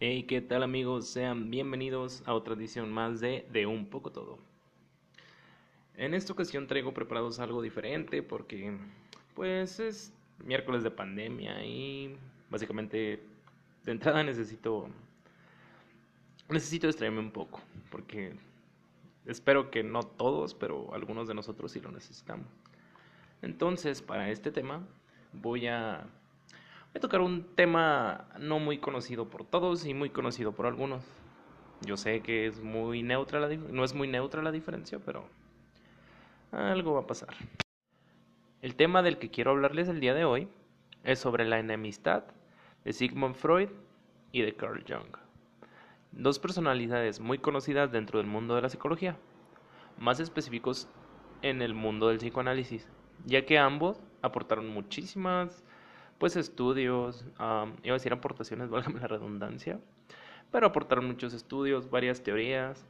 Hey, ¿qué tal amigos? Sean bienvenidos a otra edición más de De un poco todo. En esta ocasión traigo preparados algo diferente porque pues es miércoles de pandemia y básicamente de entrada necesito necesito distraerme un poco porque espero que no todos, pero algunos de nosotros sí lo necesitamos. Entonces, para este tema voy a Voy a tocar un tema no muy conocido por todos y muy conocido por algunos. Yo sé que es muy neutra la no es muy neutra la diferencia, pero algo va a pasar. El tema del que quiero hablarles el día de hoy es sobre la enemistad de Sigmund Freud y de Carl Jung. Dos personalidades muy conocidas dentro del mundo de la psicología, más específicos en el mundo del psicoanálisis, ya que ambos aportaron muchísimas pues estudios, iba a decir aportaciones, válgame la redundancia, pero aportaron muchos estudios, varias teorías,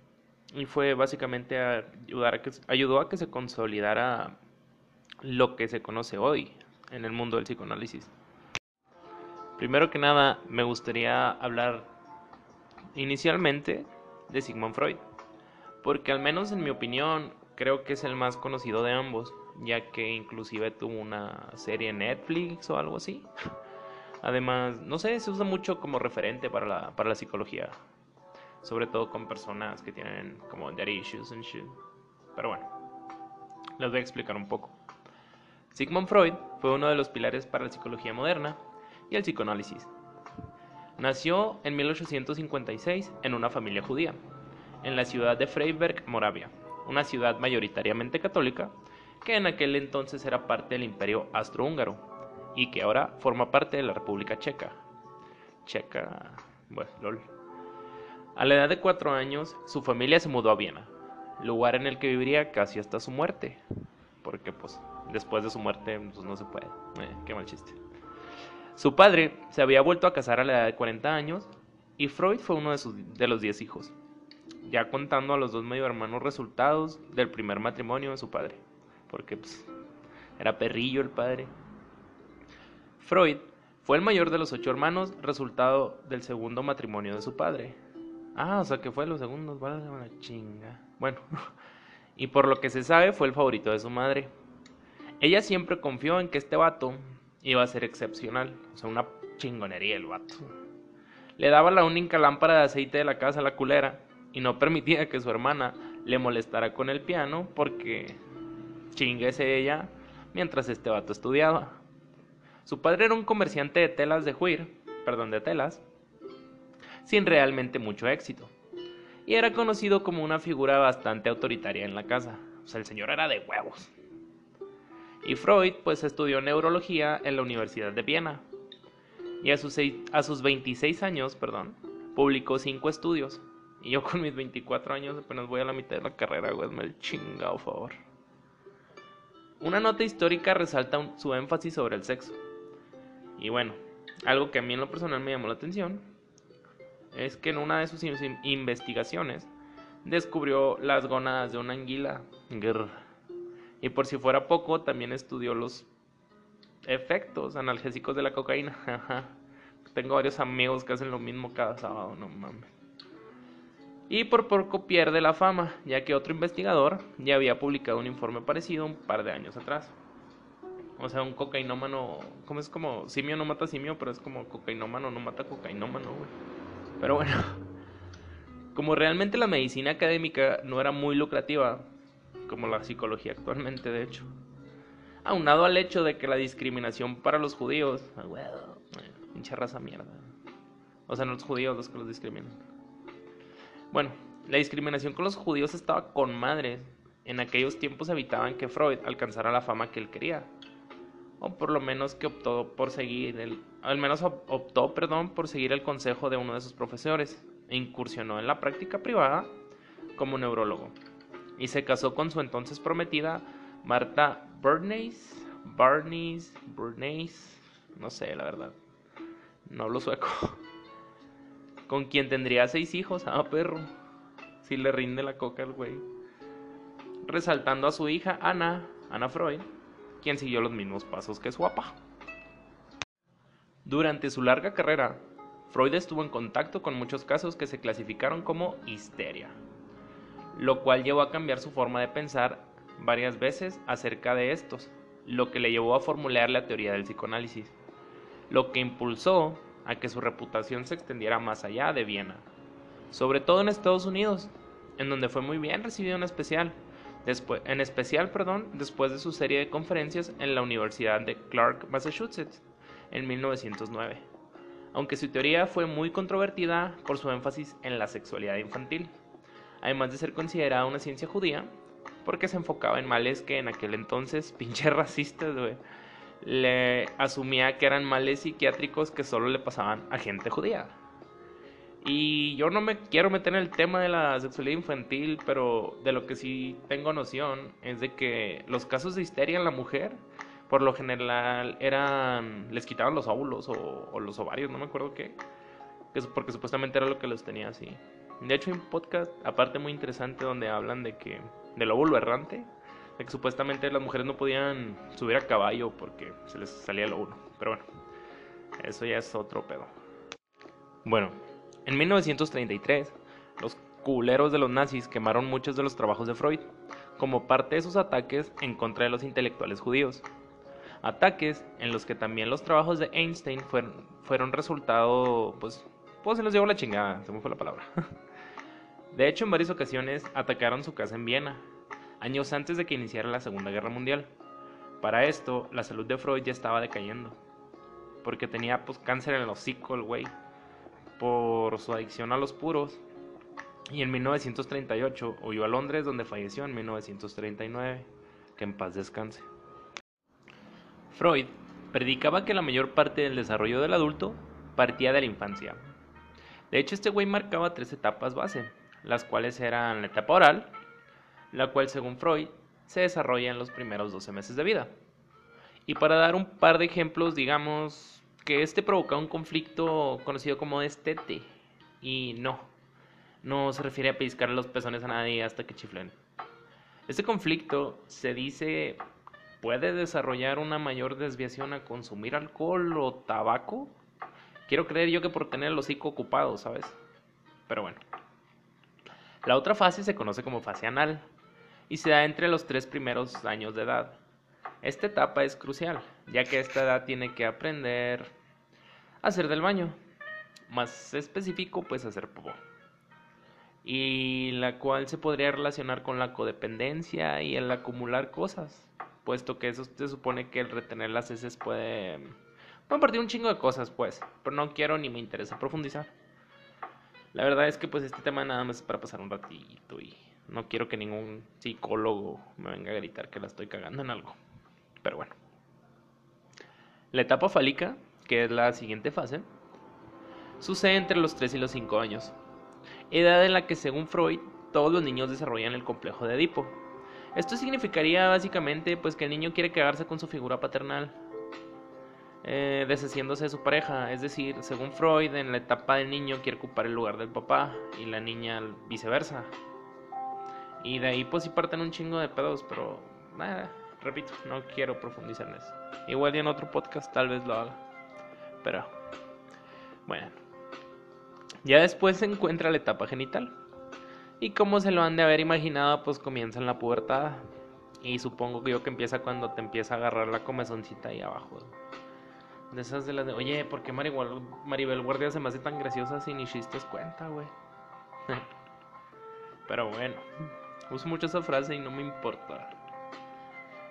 y fue básicamente a ayudar ayudó a que se consolidara lo que se conoce hoy en el mundo del psicoanálisis. Primero que nada, me gustaría hablar inicialmente de Sigmund Freud, porque al menos en mi opinión creo que es el más conocido de ambos ya que inclusive tuvo una serie en Netflix o algo así. Además, no sé, se usa mucho como referente para la, para la psicología, sobre todo con personas que tienen como daddy issues and shit. Pero bueno, les voy a explicar un poco. Sigmund Freud fue uno de los pilares para la psicología moderna y el psicoanálisis. Nació en 1856 en una familia judía, en la ciudad de Freiberg, Moravia, una ciudad mayoritariamente católica que en aquel entonces era parte del imperio astrohúngaro y que ahora forma parte de la República Checa. Checa, bueno, lol. A la edad de cuatro años, su familia se mudó a Viena, lugar en el que viviría casi hasta su muerte, porque pues después de su muerte pues, no se puede. Eh, qué mal chiste. Su padre se había vuelto a casar a la edad de 40 años y Freud fue uno de, sus, de los 10 hijos, ya contando a los dos medio hermanos resultados del primer matrimonio de su padre porque pues, era perrillo el padre. Freud fue el mayor de los ocho hermanos, resultado del segundo matrimonio de su padre. Ah, o sea que fue los segundos, vale una chinga. Bueno, y por lo que se sabe fue el favorito de su madre. Ella siempre confió en que este vato iba a ser excepcional, o sea, una chingonería el vato. Le daba la única lámpara de aceite de la casa a la culera y no permitía que su hermana le molestara con el piano porque chinguese ella mientras este vato estudiaba. Su padre era un comerciante de telas de juir, perdón, de telas, sin realmente mucho éxito. Y era conocido como una figura bastante autoritaria en la casa. O sea, el señor era de huevos. Y Freud, pues, estudió neurología en la Universidad de Viena. Y a sus, a sus 26 años, perdón, publicó cinco estudios. Y yo con mis 24 años apenas voy a la mitad de la carrera, güey, me el chingado favor. Una nota histórica resalta su énfasis sobre el sexo. Y bueno, algo que a mí en lo personal me llamó la atención es que en una de sus investigaciones descubrió las gónadas de una anguila. Y por si fuera poco, también estudió los efectos analgésicos de la cocaína. Tengo varios amigos que hacen lo mismo cada sábado, no mames y por poco pierde la fama, ya que otro investigador ya había publicado un informe parecido un par de años atrás. O sea, un cocainómano, como es como simio no mata simio, pero es como cocainómano no mata cocainómano, güey. Pero bueno, como realmente la medicina académica no era muy lucrativa, como la psicología actualmente, de hecho, aunado al hecho de que la discriminación para los judíos, bueno, pinche raza mierda. O sea, no los judíos los que los discriminan. Bueno, la discriminación con los judíos estaba con madres. En aquellos tiempos evitaban que Freud alcanzara la fama que él quería. O por lo menos que optó por seguir el, al menos optó, perdón, por seguir el consejo de uno de sus profesores e incursionó en la práctica privada como neurólogo. Y se casó con su entonces prometida Marta Bernays, Barneys, Bernays, no sé, la verdad. No hablo sueco con quien tendría seis hijos, ah, perro. Si le rinde la coca al güey. Resaltando a su hija Ana, Ana Freud, quien siguió los mismos pasos que su papá. Durante su larga carrera, Freud estuvo en contacto con muchos casos que se clasificaron como histeria, lo cual llevó a cambiar su forma de pensar varias veces acerca de estos, lo que le llevó a formular la teoría del psicoanálisis, lo que impulsó a que su reputación se extendiera más allá de Viena, sobre todo en Estados Unidos, en donde fue muy bien recibido en especial, después, en especial perdón, después de su serie de conferencias en la Universidad de Clark, Massachusetts, en 1909, aunque su teoría fue muy controvertida por su énfasis en la sexualidad infantil, además de ser considerada una ciencia judía, porque se enfocaba en males que en aquel entonces, pinche racistas, güey, le asumía que eran males psiquiátricos que solo le pasaban a gente judía. Y yo no me quiero meter en el tema de la sexualidad infantil, pero de lo que sí tengo noción es de que los casos de histeria en la mujer, por lo general, eran. les quitaban los óvulos o, los ovarios, no me acuerdo qué. Porque supuestamente era lo que los tenía así. De hecho, hay un podcast, aparte muy interesante, donde hablan de que. del óvulo errante. De que supuestamente las mujeres no podían subir a caballo porque se les salía el óvulo. Pero bueno, eso ya es otro pedo. Bueno, en 1933, los culeros de los nazis quemaron muchos de los trabajos de Freud, como parte de sus ataques en contra de los intelectuales judíos. Ataques en los que también los trabajos de Einstein fueron, fueron resultado, pues, pues se los llevó la chingada, se me fue la palabra. De hecho, en varias ocasiones atacaron su casa en Viena, años antes de que iniciara la Segunda Guerra Mundial. Para esto, la salud de Freud ya estaba decayendo, porque tenía pues cáncer en el hocico el güey por su adicción a los puros y en 1938 huyó a Londres donde falleció en 1939. Que en paz descanse. Freud predicaba que la mayor parte del desarrollo del adulto partía de la infancia. De hecho, este güey marcaba tres etapas base, las cuales eran la etapa oral, la cual según Freud se desarrolla en los primeros 12 meses de vida. Y para dar un par de ejemplos, digamos, que este provoca un conflicto conocido como destete. Y no, no se refiere a pellizcar los pezones a nadie hasta que chiflen. Este conflicto se dice puede desarrollar una mayor desviación a consumir alcohol o tabaco. Quiero creer yo que por tener el hocico ocupado, ¿sabes? Pero bueno. La otra fase se conoce como fase anal y se da entre los tres primeros años de edad. Esta etapa es crucial, ya que a esta edad tiene que aprender hacer del baño. Más específico, pues hacer popó. Y la cual se podría relacionar con la codependencia y el acumular cosas. Puesto que eso se supone que el retener las heces puede. Pueden partir un chingo de cosas, pues. Pero no quiero ni me interesa profundizar. La verdad es que pues este tema nada más es para pasar un ratito y no quiero que ningún psicólogo me venga a gritar que la estoy cagando en algo. Pero bueno. La etapa fálica que es la siguiente fase, sucede entre los 3 y los 5 años, edad en la que según Freud todos los niños desarrollan el complejo de Edipo. Esto significaría básicamente pues que el niño quiere quedarse con su figura paternal, eh, deshaciéndose de su pareja, es decir, según Freud en la etapa del niño quiere ocupar el lugar del papá y la niña viceversa. Y de ahí pues sí parten un chingo de pedos, pero nada, repito, no quiero profundizar en eso. Igual y en otro podcast tal vez lo haga. Pero, bueno. Ya después se encuentra la etapa genital. Y como se lo han de haber imaginado, pues comienza en la pubertad. Y supongo que yo que empieza cuando te empieza a agarrar la comezoncita ahí abajo. De esas de las de, oye, ¿por qué Maribel, Guardia se me hace tan graciosa si ni chistes cuenta, güey? Pero bueno, uso mucho esa frase y no me importa.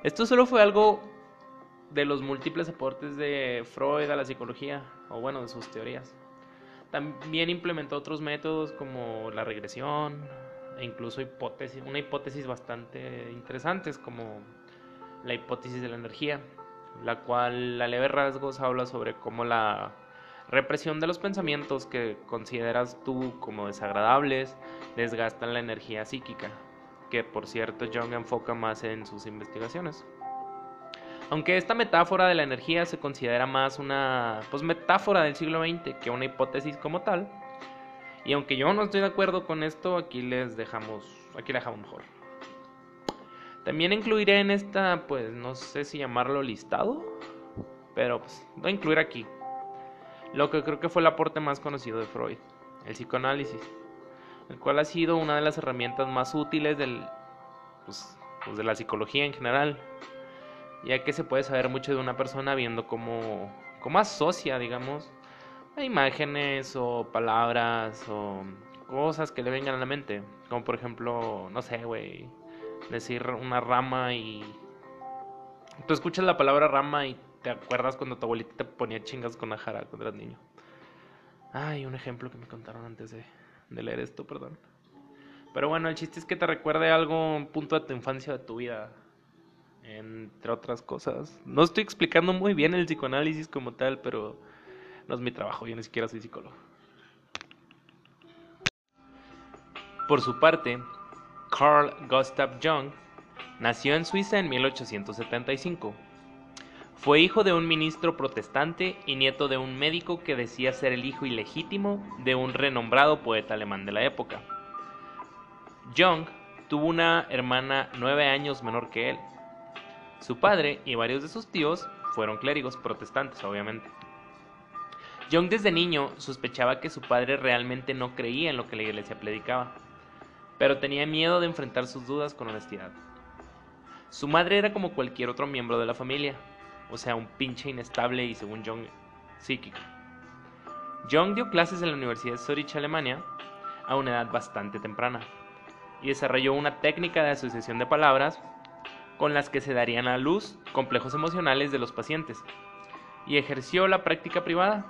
Esto solo fue algo de los múltiples aportes de Freud a la psicología, o bueno, de sus teorías. También implementó otros métodos como la regresión e incluso hipótesis, una hipótesis bastante interesantes como la hipótesis de la energía, la cual a leve rasgos habla sobre cómo la represión de los pensamientos que consideras tú como desagradables desgastan la energía psíquica, que por cierto Jung enfoca más en sus investigaciones. Aunque esta metáfora de la energía se considera más una pues, metáfora del siglo XX que una hipótesis como tal, y aunque yo no estoy de acuerdo con esto, aquí les dejamos, aquí la dejamos mejor. También incluiré en esta, pues no sé si llamarlo listado, pero pues voy a incluir aquí lo que creo que fue el aporte más conocido de Freud, el psicoanálisis, el cual ha sido una de las herramientas más útiles del, pues, pues de la psicología en general, ya que se puede saber mucho de una persona viendo cómo, cómo asocia, digamos, imágenes o palabras o cosas que le vengan a la mente, como por ejemplo, no sé, güey, decir una rama y tú escuchas la palabra rama y te acuerdas cuando tu abuelita te ponía chingas con ajara cuando eras niño. Ay, un ejemplo que me contaron antes de, de leer esto, perdón. Pero bueno, el chiste es que te recuerde algo, un punto de tu infancia, de tu vida, entre otras cosas. No estoy explicando muy bien el psicoanálisis como tal, pero no es mi trabajo, yo ni siquiera soy psicólogo. Por su parte, Carl Gustav Jung nació en Suiza en 1875. Fue hijo de un ministro protestante y nieto de un médico que decía ser el hijo ilegítimo de un renombrado poeta alemán de la época. Jung tuvo una hermana nueve años menor que él. Su padre y varios de sus tíos fueron clérigos protestantes, obviamente. Jung desde niño sospechaba que su padre realmente no creía en lo que la iglesia predicaba, pero tenía miedo de enfrentar sus dudas con honestidad. Su madre era como cualquier otro miembro de la familia, o sea, un pinche inestable y según Jung, psíquico. Jung dio clases en la Universidad de Zurich, Alemania, a una edad bastante temprana, y desarrolló una técnica de asociación de palabras con las que se darían a luz complejos emocionales de los pacientes, y ejerció la práctica privada.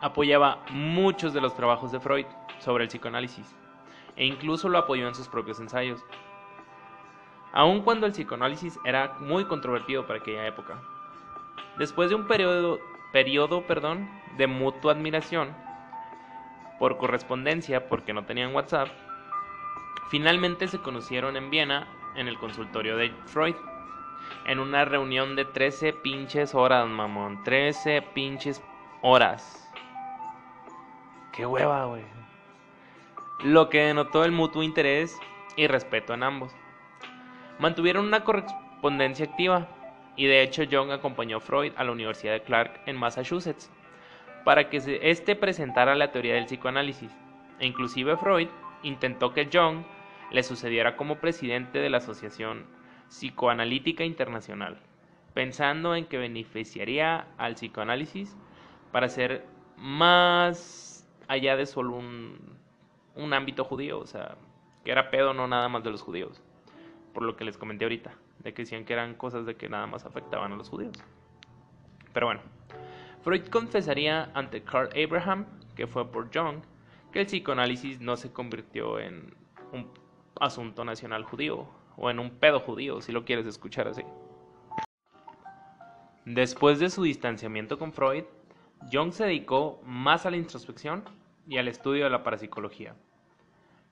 Apoyaba muchos de los trabajos de Freud sobre el psicoanálisis, e incluso lo apoyó en sus propios ensayos aun cuando el psicoanálisis era muy controvertido para aquella época. Después de un periodo, periodo perdón, de mutua admiración, por correspondencia, porque no tenían WhatsApp, finalmente se conocieron en Viena en el consultorio de Freud, en una reunión de 13 pinches horas, mamón, 13 pinches horas. Qué hueva, güey. Lo que denotó el mutuo interés y respeto en ambos. Mantuvieron una correspondencia activa y de hecho Jung acompañó a Freud a la Universidad de Clark en Massachusetts para que éste presentara la teoría del psicoanálisis e inclusive Freud intentó que Jung le sucediera como presidente de la Asociación Psicoanalítica Internacional, pensando en que beneficiaría al psicoanálisis para ser más allá de solo un, un ámbito judío, o sea, que era pedo no nada más de los judíos por lo que les comenté ahorita, de que decían que eran cosas de que nada más afectaban a los judíos. Pero bueno, Freud confesaría ante Carl Abraham, que fue por Jung, que el psicoanálisis no se convirtió en un asunto nacional judío, o en un pedo judío, si lo quieres escuchar así. Después de su distanciamiento con Freud, Jung se dedicó más a la introspección y al estudio de la parapsicología.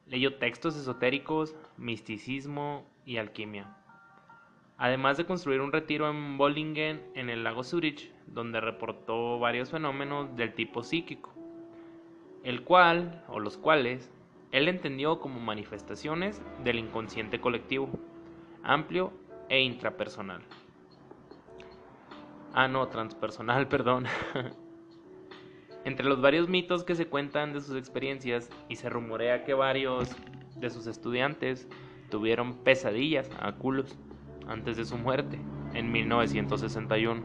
Leyó textos esotéricos, misticismo y alquimia. Además de construir un retiro en Bollingen en el lago Zurich, donde reportó varios fenómenos del tipo psíquico, el cual, o los cuales, él entendió como manifestaciones del inconsciente colectivo, amplio e intrapersonal. Ah, no, transpersonal, perdón. Entre los varios mitos que se cuentan de sus experiencias y se rumorea que varios de sus estudiantes tuvieron pesadillas a culos antes de su muerte en 1961.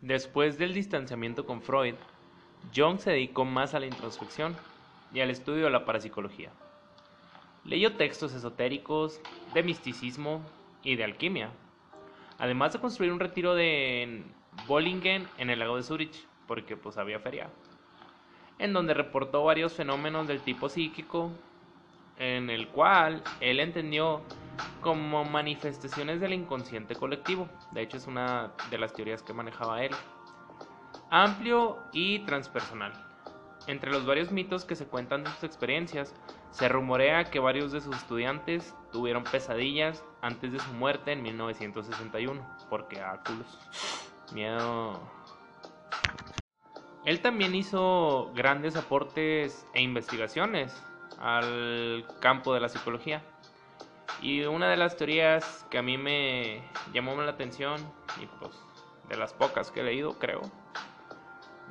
Después del distanciamiento con Freud, Jung se dedicó más a la introspección y al estudio de la parapsicología. Leyó textos esotéricos, de misticismo y de alquimia, además de construir un retiro de Bollingen en el lago de Zurich, porque pues había feria, en donde reportó varios fenómenos del tipo psíquico, en el cual él entendió como manifestaciones del inconsciente colectivo. De hecho, es una de las teorías que manejaba él. Amplio y transpersonal. Entre los varios mitos que se cuentan de sus experiencias, se rumorea que varios de sus estudiantes tuvieron pesadillas antes de su muerte en 1961, porque a Miedo. Él también hizo grandes aportes e investigaciones al campo de la psicología. Y una de las teorías que a mí me llamó la atención y pues de las pocas que he leído, creo,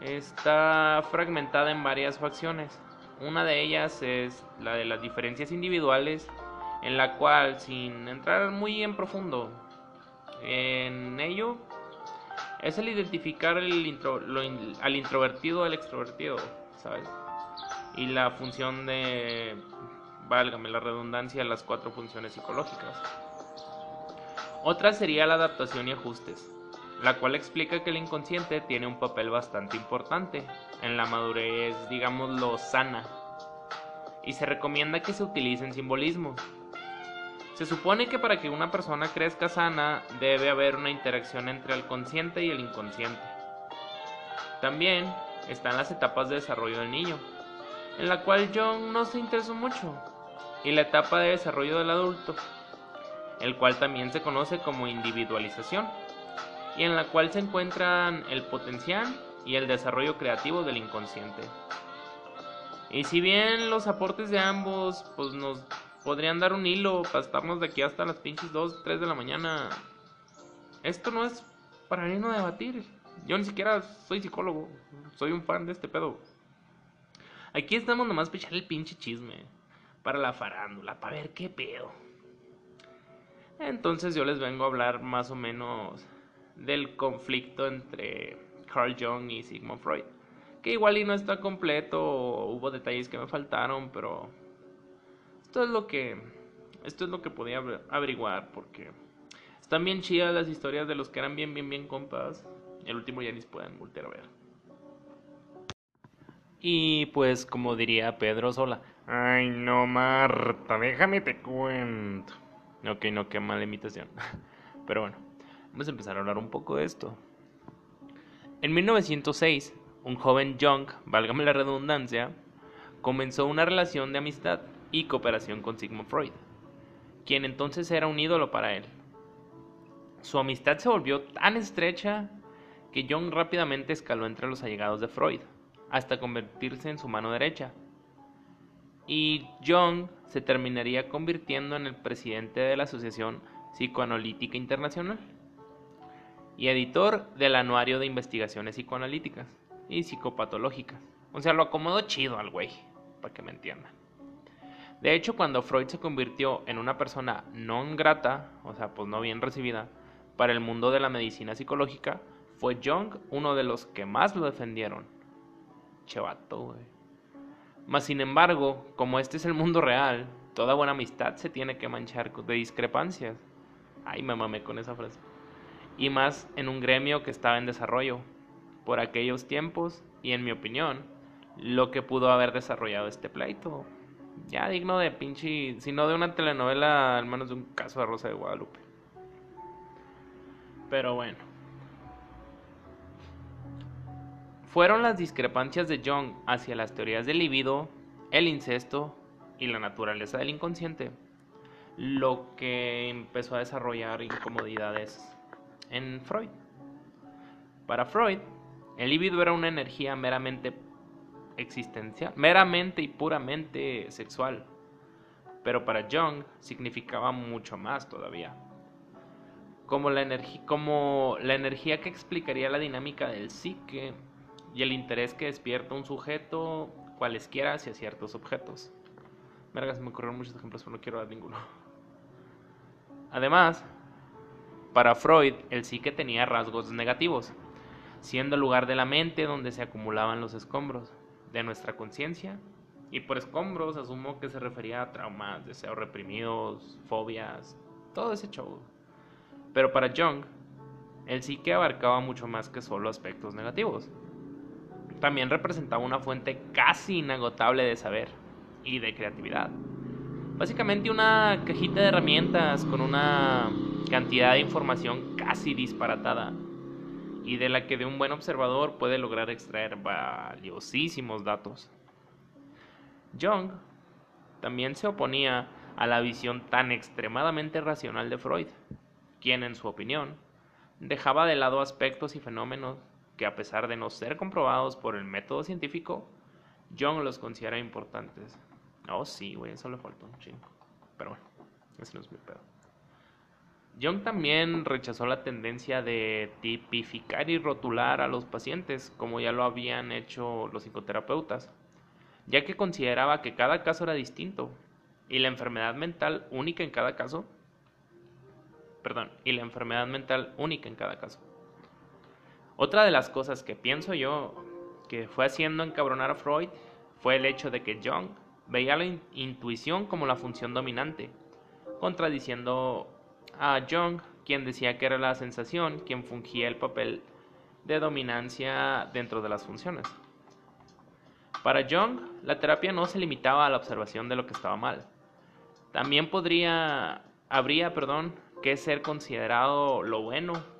está fragmentada en varias facciones. Una de ellas es la de las diferencias individuales, en la cual, sin entrar muy en profundo en ello, es el identificar al introvertido del extrovertido, ¿sabes? Y la función de, válgame la redundancia, las cuatro funciones psicológicas. Otra sería la adaptación y ajustes, la cual explica que el inconsciente tiene un papel bastante importante en la madurez, digámoslo, sana, y se recomienda que se utilicen simbolismos. Se supone que para que una persona crezca sana debe haber una interacción entre el consciente y el inconsciente. También están las etapas de desarrollo del niño, en la cual John no se interesó mucho, y la etapa de desarrollo del adulto, el cual también se conoce como individualización, y en la cual se encuentran el potencial y el desarrollo creativo del inconsciente. Y si bien los aportes de ambos pues nos podrían dar un hilo para estarnos de aquí hasta las pinches 2, 3 de la mañana, esto no es para irnos a debatir. Yo ni siquiera soy psicólogo, soy un fan de este pedo. Aquí estamos nomás para echar el pinche chisme, para la farándula, para ver qué pedo. Entonces yo les vengo a hablar más o menos del conflicto entre Carl Jung y Sigmund Freud. Que igual y no está completo, hubo detalles que me faltaron, pero esto es lo que esto es lo que podía averiguar porque están bien chidas las historias de los que eran bien bien bien compas. El último ya ni se pueden voltear a ver. Y pues como diría Pedro Sola, ay no Marta, déjame te cuento. Ok, no, qué mala imitación. Pero bueno, vamos a empezar a hablar un poco de esto. En 1906, un joven Young, válgame la redundancia, comenzó una relación de amistad y cooperación con Sigmund Freud, quien entonces era un ídolo para él. Su amistad se volvió tan estrecha que Jung rápidamente escaló entre los allegados de Freud, hasta convertirse en su mano derecha, y Jung se terminaría convirtiendo en el presidente de la Asociación Psicoanalítica Internacional y editor del Anuario de Investigaciones Psicoanalíticas y Psicopatológicas. O sea, lo acomodó chido al güey, para que me entiendan. De hecho, cuando Freud se convirtió en una persona no grata, o sea, pues no bien recibida, para el mundo de la medicina psicológica, fue Jung uno de los que más lo defendieron. Chevato, güey. Mas sin embargo, como este es el mundo real, toda buena amistad se tiene que manchar de discrepancias. Ay, me mamé con esa frase. Y más en un gremio que estaba en desarrollo. Por aquellos tiempos, y en mi opinión, lo que pudo haber desarrollado este pleito. Ya digno de pinche, si no de una telenovela, al menos de un caso de Rosa de Guadalupe. Pero bueno. Fueron las discrepancias de Jung hacia las teorías del libido, el incesto y la naturaleza del inconsciente lo que empezó a desarrollar incomodidades en Freud. Para Freud, el libido era una energía meramente existencial, meramente y puramente sexual, pero para Jung significaba mucho más todavía. Como la, como la energía que explicaría la dinámica del psique y el interés que despierta un sujeto cualesquiera hacia ciertos objetos. Verga, se me ocurrieron muchos ejemplos, pero no quiero dar ninguno. Además, para Freud, el psique tenía rasgos negativos, siendo el lugar de la mente donde se acumulaban los escombros de nuestra conciencia. Y por escombros asumo que se refería a traumas, deseos reprimidos, fobias, todo ese show. Pero para Jung, el psique abarcaba mucho más que solo aspectos negativos también representaba una fuente casi inagotable de saber y de creatividad. Básicamente una cajita de herramientas con una cantidad de información casi disparatada y de la que de un buen observador puede lograr extraer valiosísimos datos. Jung también se oponía a la visión tan extremadamente racional de Freud, quien en su opinión dejaba de lado aspectos y fenómenos que a pesar de no ser comprobados por el método científico, Jung los considera importantes. Oh, sí, güey, eso le faltó un chingo. Pero bueno, ese no es mi pedo. Jung también rechazó la tendencia de tipificar y rotular a los pacientes, como ya lo habían hecho los psicoterapeutas, ya que consideraba que cada caso era distinto y la enfermedad mental única en cada caso, perdón, y la enfermedad mental única en cada caso. Otra de las cosas que pienso yo que fue haciendo encabronar a Freud fue el hecho de que Jung veía la intuición como la función dominante, contradiciendo a Jung, quien decía que era la sensación quien fungía el papel de dominancia dentro de las funciones. Para Jung, la terapia no se limitaba a la observación de lo que estaba mal. También podría, habría, perdón, que ser considerado lo bueno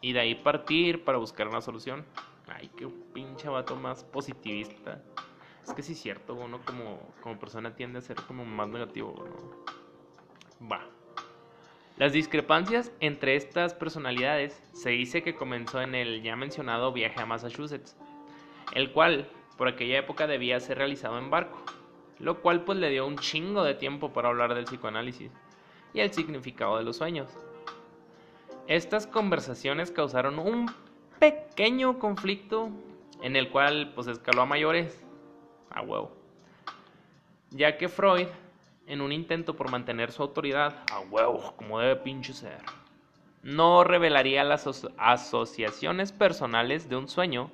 y de ahí partir para buscar una solución. Ay, qué pinche vato más positivista. Es que sí es cierto, uno como, como persona tiende a ser como más negativo. Va. Las discrepancias entre estas personalidades se dice que comenzó en el ya mencionado viaje a Massachusetts, el cual por aquella época debía ser realizado en barco, lo cual pues le dio un chingo de tiempo para hablar del psicoanálisis y el significado de los sueños. Estas conversaciones causaron un pequeño conflicto en el cual pues escaló a mayores, a huevo, ya que Freud en un intento por mantener su autoridad, a huevo, como debe pinche ser. No revelaría las asociaciones personales de un sueño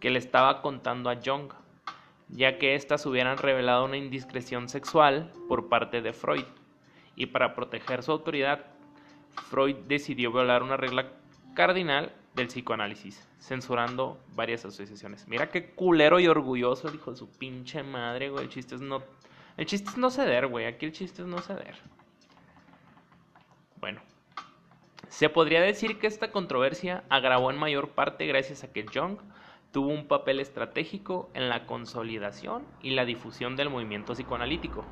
que le estaba contando a Jung, ya que éstas hubieran revelado una indiscreción sexual por parte de Freud. Y para proteger su autoridad, Freud decidió violar una regla cardinal del psicoanálisis, censurando varias asociaciones. Mira qué culero y orgulloso, dijo su pinche madre, güey. El chiste es no el chiste es no ceder, güey. Aquí el chiste es no ceder. Bueno. Se podría decir que esta controversia agravó en mayor parte gracias a que Jung tuvo un papel estratégico en la consolidación y la difusión del movimiento psicoanalítico.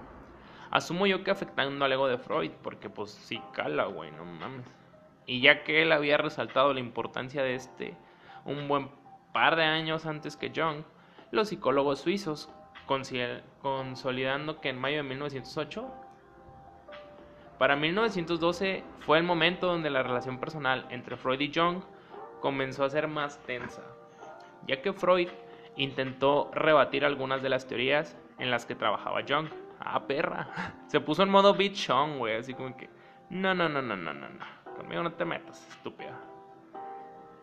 Asumo yo que afectando al ego de Freud, porque pues sí cala, güey, no mames. Y ya que él había resaltado la importancia de este un buen par de años antes que Jung, los psicólogos suizos consolidando que en mayo de 1908, para 1912 fue el momento donde la relación personal entre Freud y Jung comenzó a ser más tensa, ya que Freud intentó rebatir algunas de las teorías en las que trabajaba Jung. Ah, perra. Se puso en modo bichón, güey, así como que, no, no, no, no, no, no, no, conmigo no te metas, estúpida.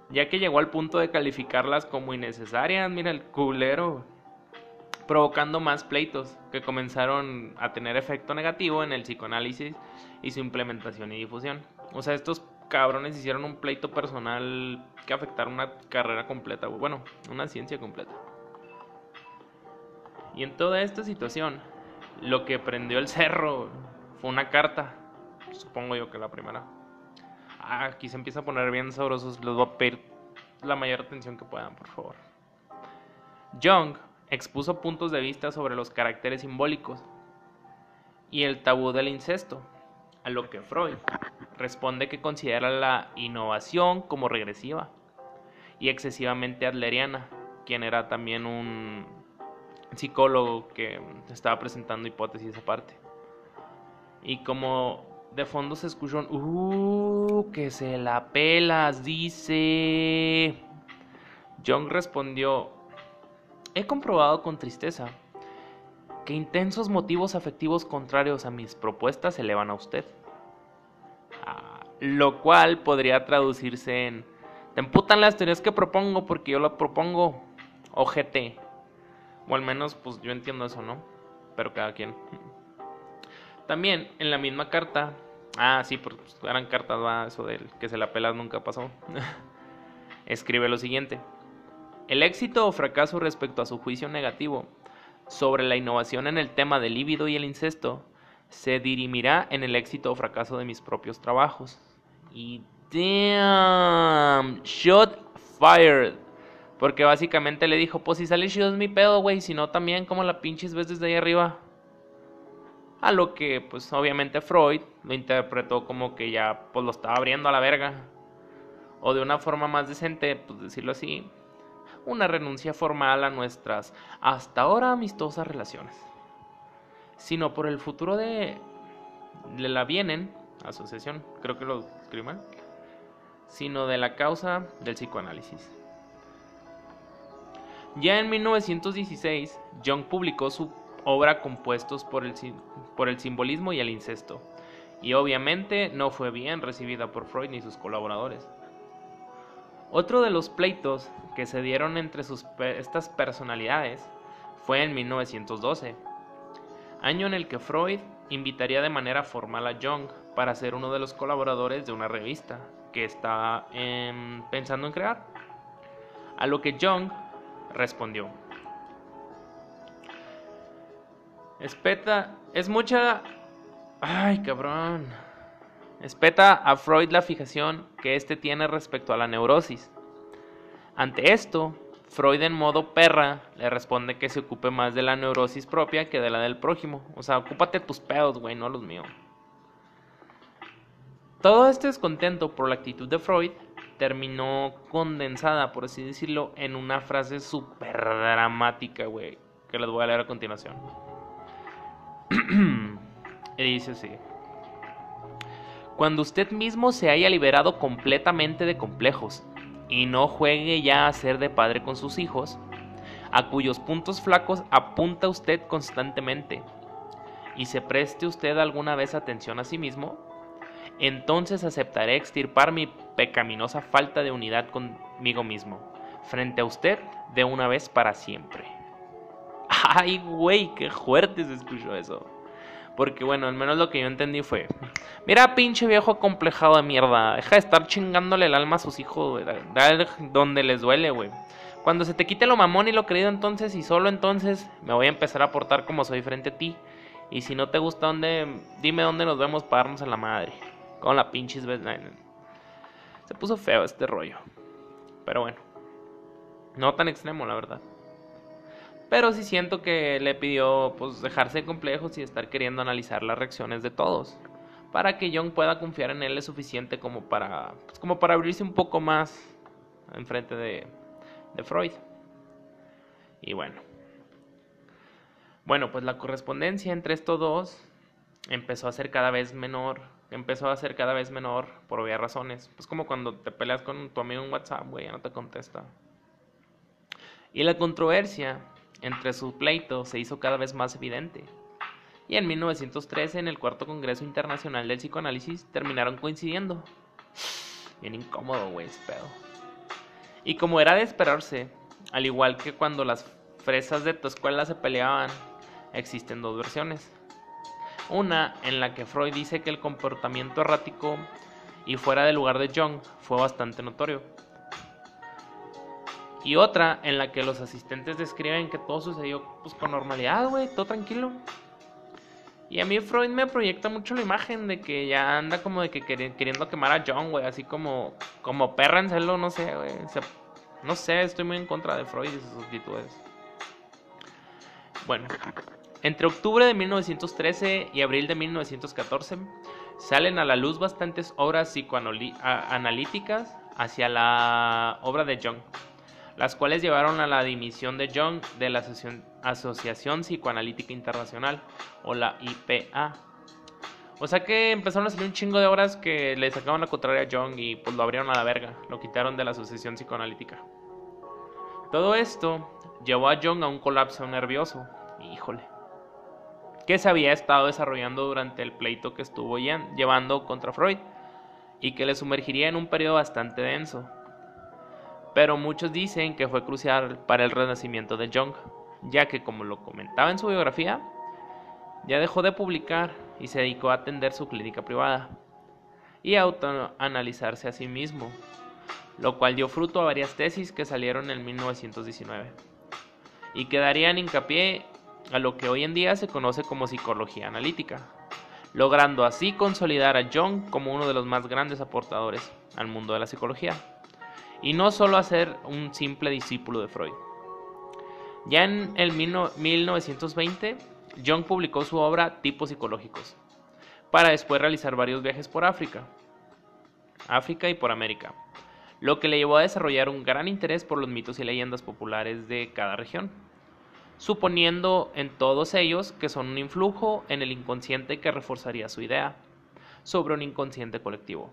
Ya que llegó al punto de calificarlas como innecesarias, mira el culero provocando más pleitos que comenzaron a tener efecto negativo en el psicoanálisis y su implementación y difusión. O sea, estos cabrones hicieron un pleito personal que afectaron una carrera completa, bueno, una ciencia completa. Y en toda esta situación, lo que prendió el cerro fue una carta, supongo yo que la primera. Ah, aquí se empieza a poner bien sabrosos, les voy a pedir la mayor atención que puedan, por favor. Young expuso puntos de vista sobre los caracteres simbólicos y el tabú del incesto, a lo que Freud responde que considera la innovación como regresiva y excesivamente adleriana, quien era también un psicólogo que estaba presentando hipótesis aparte. Y como de fondo se escuchó un, uh, que se la pelas, dice. John respondió, He comprobado con tristeza que intensos motivos afectivos contrarios a mis propuestas se elevan a usted. Ah, lo cual podría traducirse en te emputan las teorías que propongo porque yo lo propongo OGT. O al menos pues yo entiendo eso, ¿no? Pero cada quien. También en la misma carta, ah, sí, pues eran cartas, va, eso del que se la pelas nunca pasó. Escribe lo siguiente. El éxito o fracaso respecto a su juicio negativo sobre la innovación en el tema del líbido y el incesto se dirimirá en el éxito o fracaso de mis propios trabajos. Y damn, shot fired. Porque básicamente le dijo, pues si sale chido es mi pedo, güey, si no también como la pinches ves desde ahí arriba. A lo que pues obviamente Freud lo interpretó como que ya pues lo estaba abriendo a la verga. O de una forma más decente, pues decirlo así, una renuncia formal a nuestras hasta ahora amistosas relaciones, sino por el futuro de, la vienen asociación, creo que lo escribí mal, sino de la causa del psicoanálisis. Ya en 1916, Jung publicó su obra Compuestos por el, por el simbolismo y el incesto, y obviamente no fue bien recibida por Freud ni sus colaboradores. Otro de los pleitos que se dieron entre estas personalidades fue en 1912, año en el que Freud invitaría de manera formal a Jung para ser uno de los colaboradores de una revista que está pensando en crear. A lo que Jung respondió. Espeta, es mucha... Ay, cabrón. Espeta a Freud la fijación que éste tiene respecto a la neurosis. Ante esto, Freud en modo perra le responde que se ocupe más de la neurosis propia que de la del prójimo. O sea, ocúpate tus pedos, güey, no los míos. Todo este descontento por la actitud de Freud terminó condensada, por así decirlo, en una frase súper dramática, güey, que les voy a leer a continuación. dice así. Cuando usted mismo se haya liberado completamente de complejos y no juegue ya a ser de padre con sus hijos, a cuyos puntos flacos apunta usted constantemente, y se preste usted alguna vez atención a sí mismo, entonces aceptaré extirpar mi pecaminosa falta de unidad conmigo mismo, frente a usted de una vez para siempre. Ay, güey, qué fuerte se escuchó eso. Porque bueno, al menos lo que yo entendí fue, mira pinche viejo acomplejado de mierda, deja de estar chingándole el alma a sus hijos, dale donde les duele, güey. Cuando se te quite lo mamón y lo querido entonces y solo entonces me voy a empezar a portar como soy frente a ti. Y si no te gusta dónde, dime dónde nos vemos para darnos a la madre. Con la pinches Se puso feo este rollo. Pero bueno. No tan extremo, la verdad. Pero sí siento que le pidió pues dejarse complejos y estar queriendo analizar las reacciones de todos. Para que John pueda confiar en él es suficiente como para, pues, como para abrirse un poco más enfrente de, de Freud. Y bueno. Bueno, pues la correspondencia entre estos dos empezó a ser cada vez menor. Empezó a ser cada vez menor por obvias razones. Pues como cuando te peleas con tu amigo en WhatsApp, güey, ya no te contesta. Y la controversia entre su pleito se hizo cada vez más evidente. Y en 1913, en el cuarto Congreso Internacional del Psicoanálisis, terminaron coincidiendo. Bien incómodo, güey, ese pedo. Y como era de esperarse, al igual que cuando las fresas de tu escuela se peleaban, existen dos versiones. Una en la que Freud dice que el comportamiento errático y fuera del lugar de Jung fue bastante notorio y otra en la que los asistentes describen que todo sucedió pues con normalidad, güey, todo tranquilo. Y a mí Freud me proyecta mucho la imagen de que ya anda como de que queriendo quemar a John, güey, así como como perra en celo, no sé, güey. no sé, estoy muy en contra de Freud y sus actitudes. Bueno, entre octubre de 1913 y abril de 1914 salen a la luz bastantes obras psicoanalíticas hacia la obra de Jung las cuales llevaron a la dimisión de Jung de la Asociación Psicoanalítica Internacional, o la IPA. O sea que empezaron a salir un chingo de obras que le sacaban la contraria a Jung y pues lo abrieron a la verga, lo quitaron de la Asociación Psicoanalítica. Todo esto llevó a Jung a un colapso nervioso, híjole, que se había estado desarrollando durante el pleito que estuvo llevando contra Freud y que le sumergiría en un periodo bastante denso. Pero muchos dicen que fue crucial para el renacimiento de Jung, ya que como lo comentaba en su biografía, ya dejó de publicar y se dedicó a atender su clínica privada y a autoanalizarse a sí mismo, lo cual dio fruto a varias tesis que salieron en 1919 y que darían hincapié a lo que hoy en día se conoce como psicología analítica, logrando así consolidar a Jung como uno de los más grandes aportadores al mundo de la psicología y no solo a ser un simple discípulo de Freud. Ya en el 1920, Jung publicó su obra Tipos psicológicos, para después realizar varios viajes por África, África y por América, lo que le llevó a desarrollar un gran interés por los mitos y leyendas populares de cada región, suponiendo en todos ellos que son un influjo en el inconsciente que reforzaría su idea, sobre un inconsciente colectivo.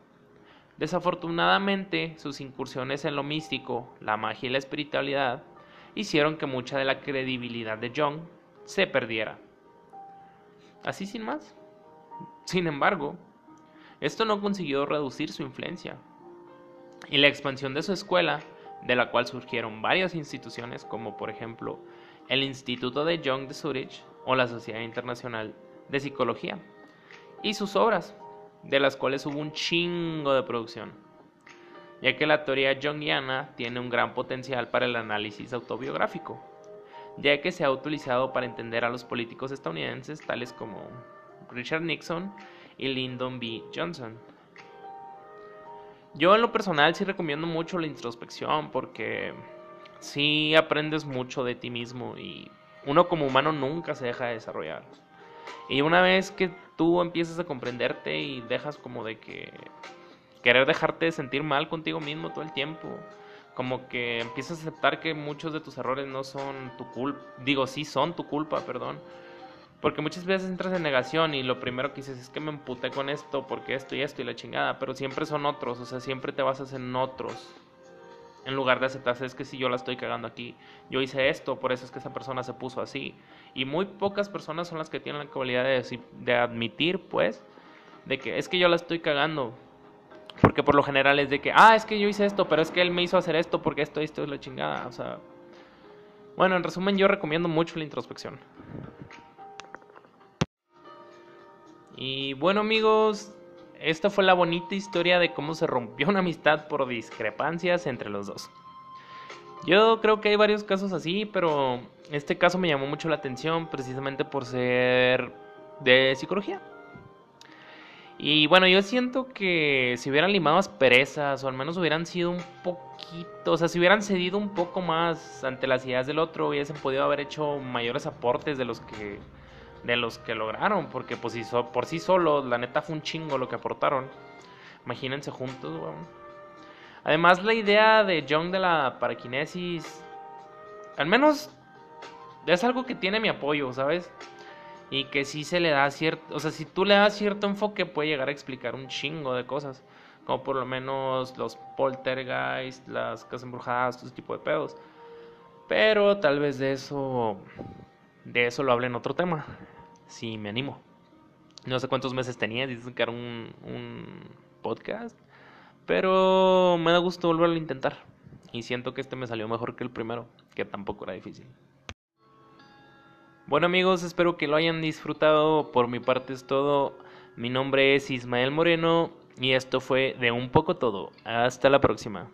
Desafortunadamente, sus incursiones en lo místico, la magia y la espiritualidad hicieron que mucha de la credibilidad de Jung se perdiera. Así sin más. Sin embargo, esto no consiguió reducir su influencia. Y la expansión de su escuela, de la cual surgieron varias instituciones como por ejemplo el Instituto de Jung de Zurich o la Sociedad Internacional de Psicología, y sus obras, de las cuales hubo un chingo de producción, ya que la teoría jungiana tiene un gran potencial para el análisis autobiográfico, ya que se ha utilizado para entender a los políticos estadounidenses tales como Richard Nixon y Lyndon B. Johnson. Yo en lo personal sí recomiendo mucho la introspección porque sí aprendes mucho de ti mismo y uno como humano nunca se deja de desarrollar. Y una vez que tú empiezas a comprenderte y dejas como de que querer dejarte sentir mal contigo mismo todo el tiempo, como que empiezas a aceptar que muchos de tus errores no son tu culpa, digo, sí son tu culpa, perdón. Porque muchas veces entras en negación y lo primero que dices es que me emputé con esto, porque esto y esto y la chingada, pero siempre son otros, o sea, siempre te basas en otros en lugar de aceptarse es que si yo la estoy cagando aquí, yo hice esto, por eso es que esa persona se puso así. Y muy pocas personas son las que tienen la capacidad de, de admitir, pues, de que es que yo la estoy cagando. Porque por lo general es de que, ah, es que yo hice esto, pero es que él me hizo hacer esto porque esto, esto es la chingada. O sea, bueno, en resumen, yo recomiendo mucho la introspección. Y bueno, amigos, esta fue la bonita historia de cómo se rompió una amistad por discrepancias entre los dos. Yo creo que hay varios casos así, pero este caso me llamó mucho la atención precisamente por ser de psicología. Y bueno, yo siento que si hubieran limado perezas o al menos hubieran sido un poquito, o sea, si hubieran cedido un poco más ante las ideas del otro, hubiesen podido haber hecho mayores aportes de los que de los que lograron, porque pues, por sí solos, la neta fue un chingo lo que aportaron. Imagínense juntos, Además, la idea de John de la paraquinesis, al menos es algo que tiene mi apoyo, ¿sabes? Y que si se le da cierto, o sea, si tú le das cierto enfoque puede llegar a explicar un chingo de cosas, como por lo menos los poltergeist, las casas embrujadas, todo ese tipo de pedos. Pero tal vez de eso de eso lo hablé en otro tema. Si me animo. No sé cuántos meses tenía, que era un, un podcast. Pero me da gusto volverlo a intentar. Y siento que este me salió mejor que el primero, que tampoco era difícil. Bueno amigos, espero que lo hayan disfrutado. Por mi parte es todo. Mi nombre es Ismael Moreno y esto fue de un poco todo. Hasta la próxima.